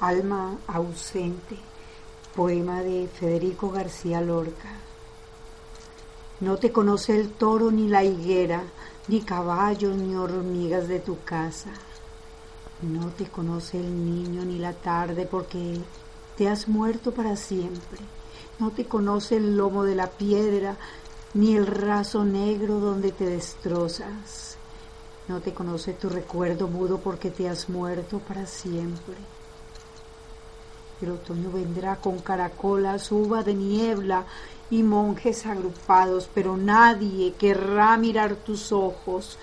Alma ausente, poema de Federico García Lorca. No te conoce el toro ni la higuera, ni caballos ni hormigas de tu casa. No te conoce el niño ni la tarde porque te has muerto para siempre. No te conoce el lomo de la piedra ni el raso negro donde te destrozas. No te conoce tu recuerdo mudo porque te has muerto para siempre. El otoño vendrá con caracolas, uva de niebla y monjes agrupados, pero nadie querrá mirar tus ojos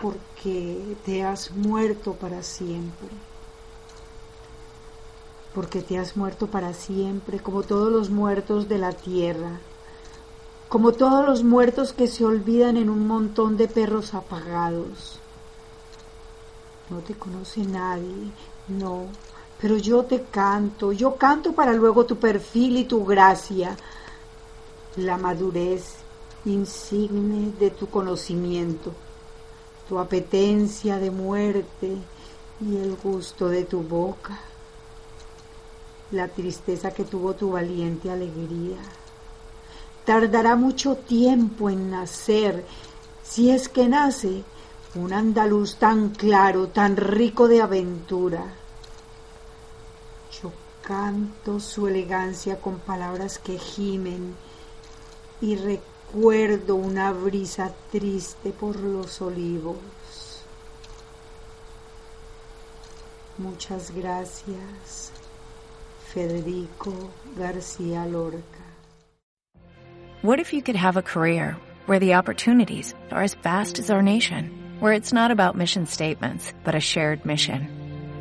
porque te has muerto para siempre. Porque te has muerto para siempre, como todos los muertos de la tierra, como todos los muertos que se olvidan en un montón de perros apagados. No te conoce nadie, no, pero yo te canto, yo canto para luego tu perfil y tu gracia, la madurez insigne de tu conocimiento, tu apetencia de muerte y el gusto de tu boca, la tristeza que tuvo tu valiente alegría. Tardará mucho tiempo en nacer, si es que nace, un andaluz tan claro, tan rico de aventura canto su elegancia con palabras que gimen y recuerdo una brisa triste por los olivos. Muchas gracias, Federico García Lorca. What if you could have a career where the opportunities are as vast as our nation, where it's not about mission statements, but a shared mission?